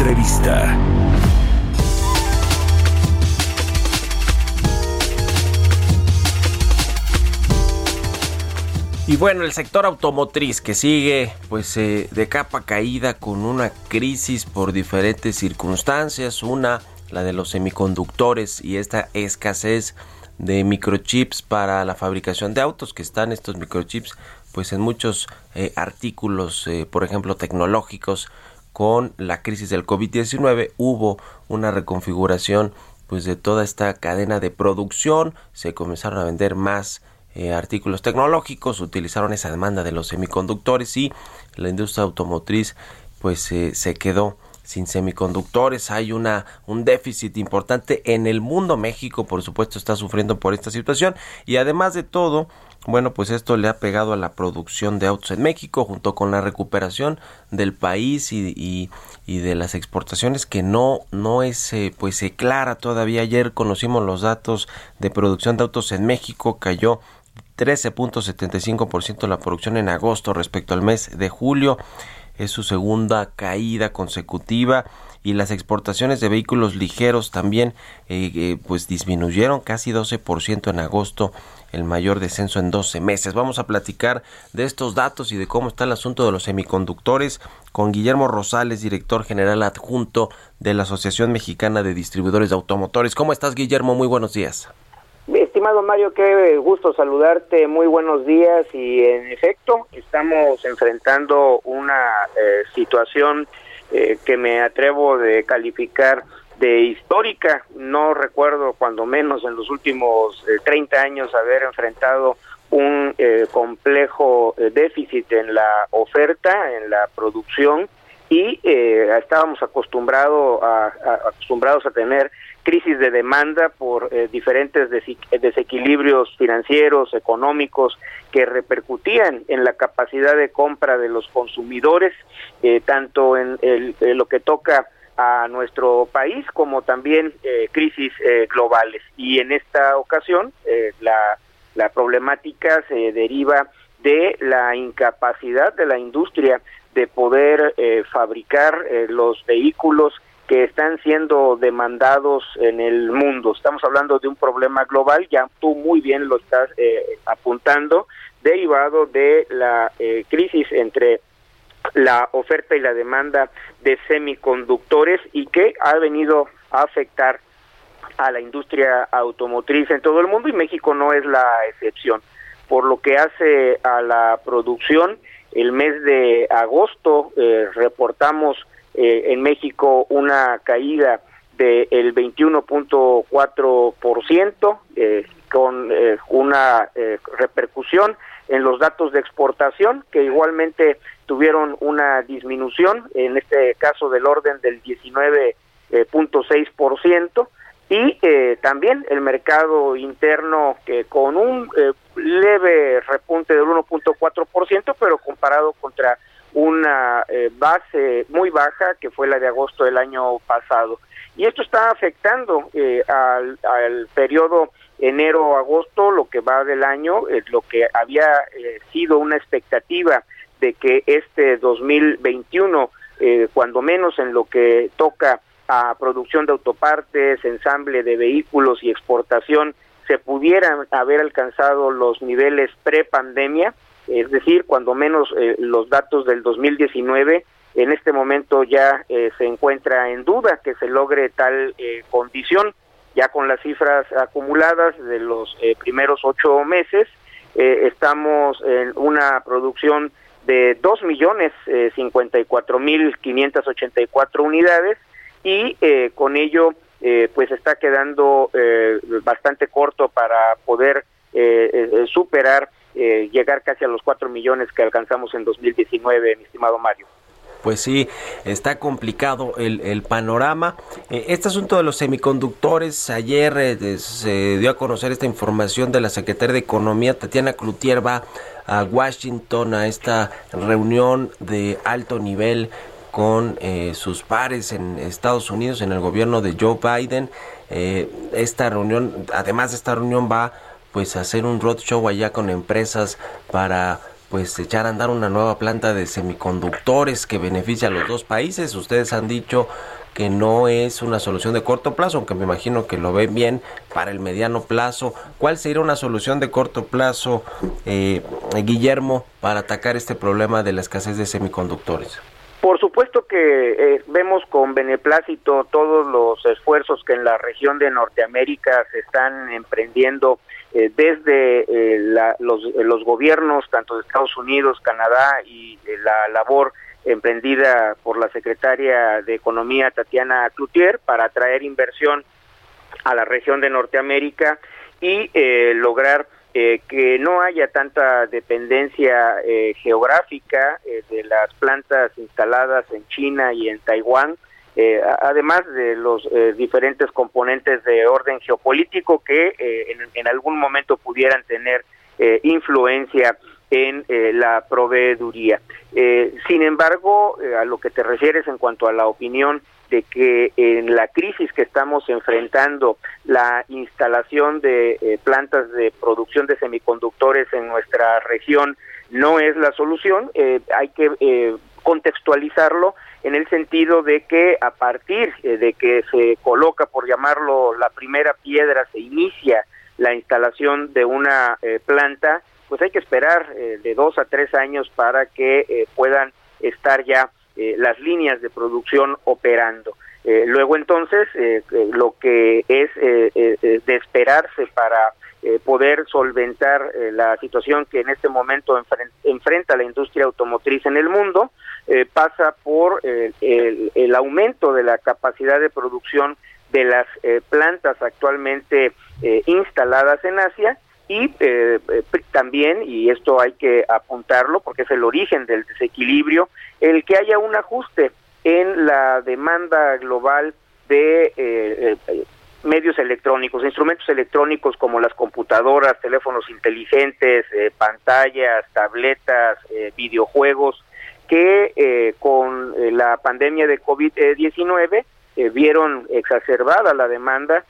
Entrevista. Y bueno, el sector automotriz que sigue pues eh, de capa caída con una crisis por diferentes circunstancias, una la de los semiconductores y esta escasez de microchips para la fabricación de autos, que están estos microchips pues en muchos eh, artículos, eh, por ejemplo, tecnológicos, con la crisis del COVID-19 hubo una reconfiguración pues de toda esta cadena de producción, se comenzaron a vender más eh, artículos tecnológicos, utilizaron esa demanda de los semiconductores y la industria automotriz pues se quedó sin semiconductores, hay una un déficit importante en el mundo. México, por supuesto, está sufriendo por esta situación. Y además de todo, bueno, pues esto le ha pegado a la producción de autos en México junto con la recuperación del país y, de las exportaciones que no no es eh, pues eh, clara todavía. Ayer conocimos los datos de producción de autos en México, cayó 13.75% la producción en agosto respecto al mes de julio es su segunda caída consecutiva y las exportaciones de vehículos ligeros también eh, eh, pues disminuyeron casi 12% en agosto el mayor descenso en 12 meses. Vamos a platicar de estos datos y de cómo está el asunto de los semiconductores con Guillermo Rosales, director general adjunto de la Asociación Mexicana de Distribuidores de Automotores. ¿Cómo estás, Guillermo? Muy buenos días. Estimado Mario, qué gusto saludarte, muy buenos días y en efecto estamos enfrentando una eh, situación eh, que me atrevo de calificar de histórica, no recuerdo cuando menos en los últimos 30 eh, años haber enfrentado un complejo déficit en la oferta, en la producción y estábamos acostumbrado a, acostumbrados a tener crisis de demanda por eh, diferentes desequilibrios financieros, económicos, que repercutían en la capacidad de compra de los consumidores, eh, tanto en, lo que toca a nuestro país como también eh, crisis globales. Y en esta ocasión la, la problemática se deriva de la incapacidad de la industria de poder fabricar los vehículos que están siendo demandados en el mundo. Estamos hablando de un problema global, ya tú muy bien lo estás eh, apuntando, derivado de la eh, crisis entre la oferta y la demanda de semiconductores y que ha venido a afectar a la industria automotriz en todo el mundo y México no es la excepción. Por lo que hace a la producción, el mes de agosto eh, reportamos eh, en México una caída del 21.4%, eh, con eh, una eh, repercusión en los datos de exportación, que igualmente tuvieron una disminución, en este caso del orden del 19.6%, y también el mercado interno que con un leve repunte del 1.4%, pero comparado contra una eh, base muy baja que fue la de agosto del año pasado. Y esto está afectando eh, al, al, periodo enero-agosto, lo que va del año, eh, lo que había sido una expectativa de que este 2021, cuando menos en lo que toca a producción de autopartes, ensamble de vehículos y exportación, se pudieran haber alcanzado los niveles pre-pandemia, es decir, cuando menos eh, los datos del 2019 en este momento ya eh, se encuentra en duda que se logre tal eh, condición, ya con las cifras acumuladas de los primeros ocho meses, estamos en una producción de dos millones cincuenta y cuatro mil quinientas ochenta y cuatro unidades y con ello pues está quedando bastante corto para poder superar llegar casi a los 4 millones que alcanzamos en 2019, mi estimado Mario pues sí, está complicado el, panorama. Eh, este asunto de los semiconductores, ayer eh, se dio a conocer esta información de la secretaria de Economía, Tatiana Cloutier, va a Washington a esta reunión de alto nivel con eh, sus pares en Estados Unidos, en el gobierno de Joe Biden. esta reunión, además de esta reunión, va pues hacer un roadshow allá con empresas para pues echar a andar una nueva planta de semiconductores que beneficia a los dos países. Ustedes han dicho que no es una solución de corto plazo, aunque me imagino que lo ven bien para el mediano plazo. ¿Cuál sería una solución de corto plazo, eh, Guillermo, para atacar este problema de la escasez de semiconductores? Por supuesto que eh, vemos con beneplácito todos los esfuerzos que en la región de Norteamérica se están emprendiendo eh, desde eh, los, los, gobiernos, tanto de Estados Unidos, Canadá y la labor emprendida por la secretaria de Economía Tatiana Cloutier para atraer inversión a la región de Norteamérica y lograr eh, que no haya tanta dependencia eh, geográfica eh, de las plantas instaladas en China y en Taiwán, además de los diferentes componentes de orden geopolítico que en, en, algún momento pudieran tener influencia en la proveeduría. sin embargo, a lo que te refieres en cuanto a la opinión de que en la crisis que estamos enfrentando, la instalación de eh, plantas de producción de semiconductores en nuestra región no es la solución, eh, hay que eh, contextualizarlo en el sentido de que a partir de que se coloca, por llamarlo, la primera piedra, se inicia la instalación de una planta, pues hay que esperar de dos a tres años para que puedan estar ya eh, las líneas de producción operando. Eh, luego entonces, eh, lo que es de esperarse para poder solventar la situación que en este momento enfrenta la industria automotriz en el mundo, pasa por el, el, aumento de la capacidad de producción de las plantas actualmente instaladas en Asia y eh, eh, también, y esto hay que apuntarlo porque es el origen del desequilibrio, el que haya un ajuste en la demanda global de eh, medios electrónicos, instrumentos electrónicos como las computadoras, teléfonos inteligentes, pantallas, tabletas, videojuegos, que con la pandemia de COVID-19 vieron exacerbada la demanda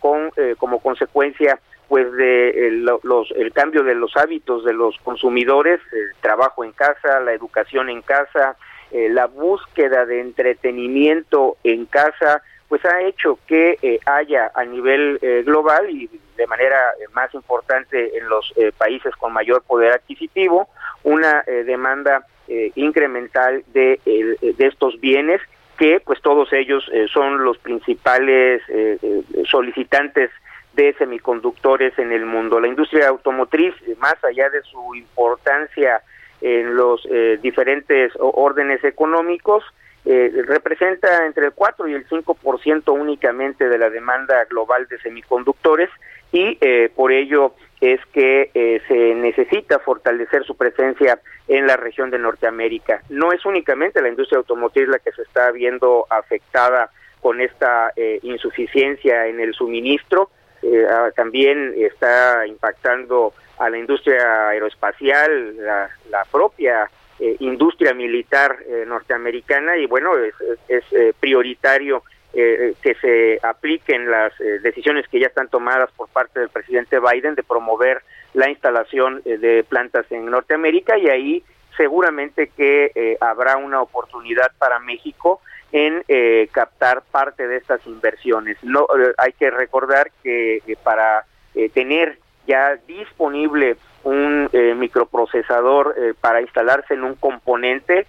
con como consecuencia pues de el, los, el cambio de los hábitos de los consumidores, el trabajo en casa, la educación en casa, eh, la búsqueda de entretenimiento en casa, pues ha hecho que eh, haya a nivel eh, global y de manera más importante en los países con mayor poder adquisitivo una demanda incremental de, de estos bienes que pues todos ellos son los principales solicitantes de semiconductores en el mundo. La industria automotriz, más allá de su importancia en los eh, diferentes órdenes económicos, eh, representa entre el 4 y el 5% únicamente de la demanda global de semiconductores y eh, por ello es que se necesita fortalecer su presencia en la región de Norteamérica. No es únicamente la industria automotriz la que se está viendo afectada con esta insuficiencia en el suministro, eh, ah, también está impactando a la industria aeroespacial, la, propia eh, industria militar eh, norteamericana y bueno, es, es prioritario que se apliquen las decisiones que ya están tomadas por parte del presidente Biden de promover la instalación de plantas en Norteamérica y ahí seguramente que habrá una oportunidad para México en eh, captar parte de estas inversiones. No, eh, hay que recordar que para eh, tener ya disponible un microprocesador para instalarse en un componente,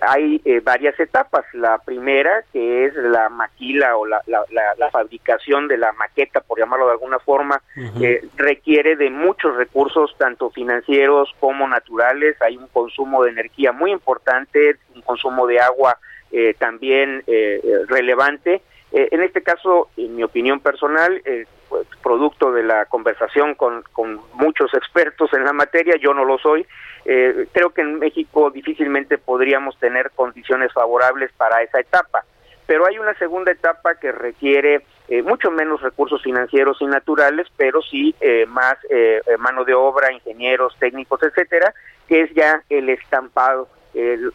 hay varias etapas. La primera, que es la maquila o la, la, fabricación de la maqueta, por llamarlo de alguna forma, requiere de muchos recursos, tanto financieros como naturales. Hay un consumo de energía muy importante, un consumo de agua eh, también eh, relevante. Eh, en este caso, en mi opinión personal, pues, producto de la conversación con, con, muchos expertos en la materia, yo no lo soy, eh, creo que en México difícilmente podríamos tener condiciones favorables para esa etapa. Pero hay una segunda etapa que requiere eh, mucho menos recursos financieros y naturales, pero sí eh, más mano de obra, ingenieros, técnicos, etcétera, que es ya el estampado,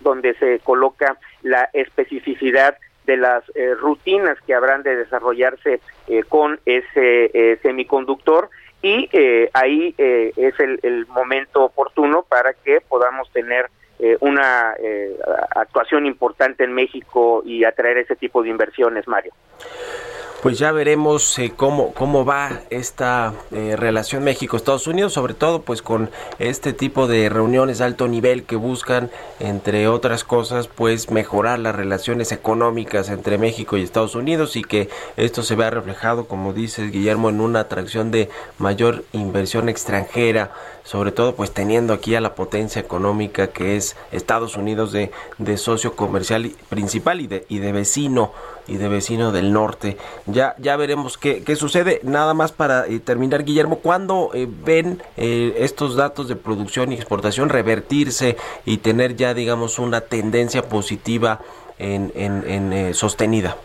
donde se coloca la especificidad de las eh, rutinas que habrán de desarrollarse eh, con ese eh, semiconductor. Y ahí es el, el, momento oportuno para que podamos tener una actuación importante en México y atraer ese tipo de inversiones, Mario pues ya veremos eh, cómo, cómo va esta eh, relación México-Estados Unidos, sobre todo pues con este tipo de reuniones de alto nivel que buscan, entre otras cosas, pues mejorar las relaciones económicas entre México y Estados Unidos y que esto se vea reflejado, como dice Guillermo, en una atracción de mayor inversión extranjera, sobre todo pues teniendo aquí a la potencia económica que es Estados Unidos de, de socio comercial principal y de, y de vecino y de vecino del norte. Ya, ya veremos qué, qué sucede. Nada más para eh, terminar, Guillermo, ¿cuándo eh, ven eh, estos datos de producción y exportación revertirse y tener ya, digamos, una tendencia positiva en, en, sostenida?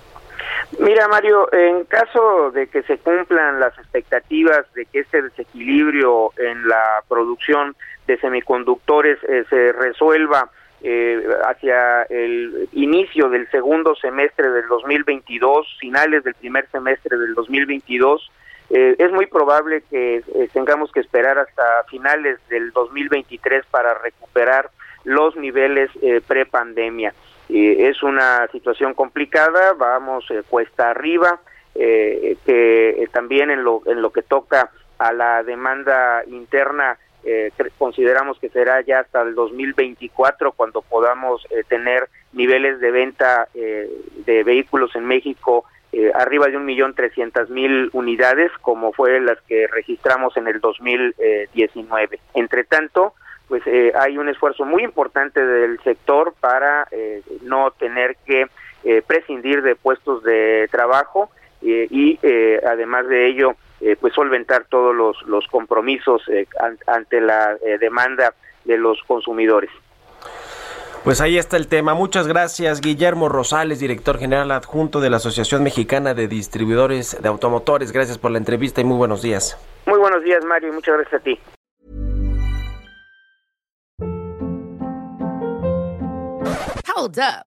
Mira, Mario, en caso de que se cumplan las expectativas de que este desequilibrio en la producción de semiconductores se resuelva eh, hacia el inicio del segundo semestre del 2022, finales del primer semestre del 2022, eh, es muy probable que eh, tengamos que esperar hasta finales del 2023 para recuperar los niveles pre-pandemia. es una situación complicada, vamos cuesta arriba, que también en lo, en lo que toca a la demanda interna eh, consideramos que será ya hasta el 2024 cuando podamos eh, tener niveles de venta eh, de vehículos en México eh, arriba de un millón trescientas mil unidades como fue las que registramos en el 2019. Entre tanto, pues hay un esfuerzo muy importante del sector para no tener que prescindir de puestos de trabajo y además de ello eh, pues solventar todos los, los compromisos eh, ante la eh, demanda de los consumidores. Pues ahí está el tema. Muchas gracias, Guillermo Rosales, director general adjunto de la Asociación Mexicana de Distribuidores de Automotores. Gracias por la entrevista y muy buenos días. Muy buenos días, Mario, y muchas gracias a ti. Hold up.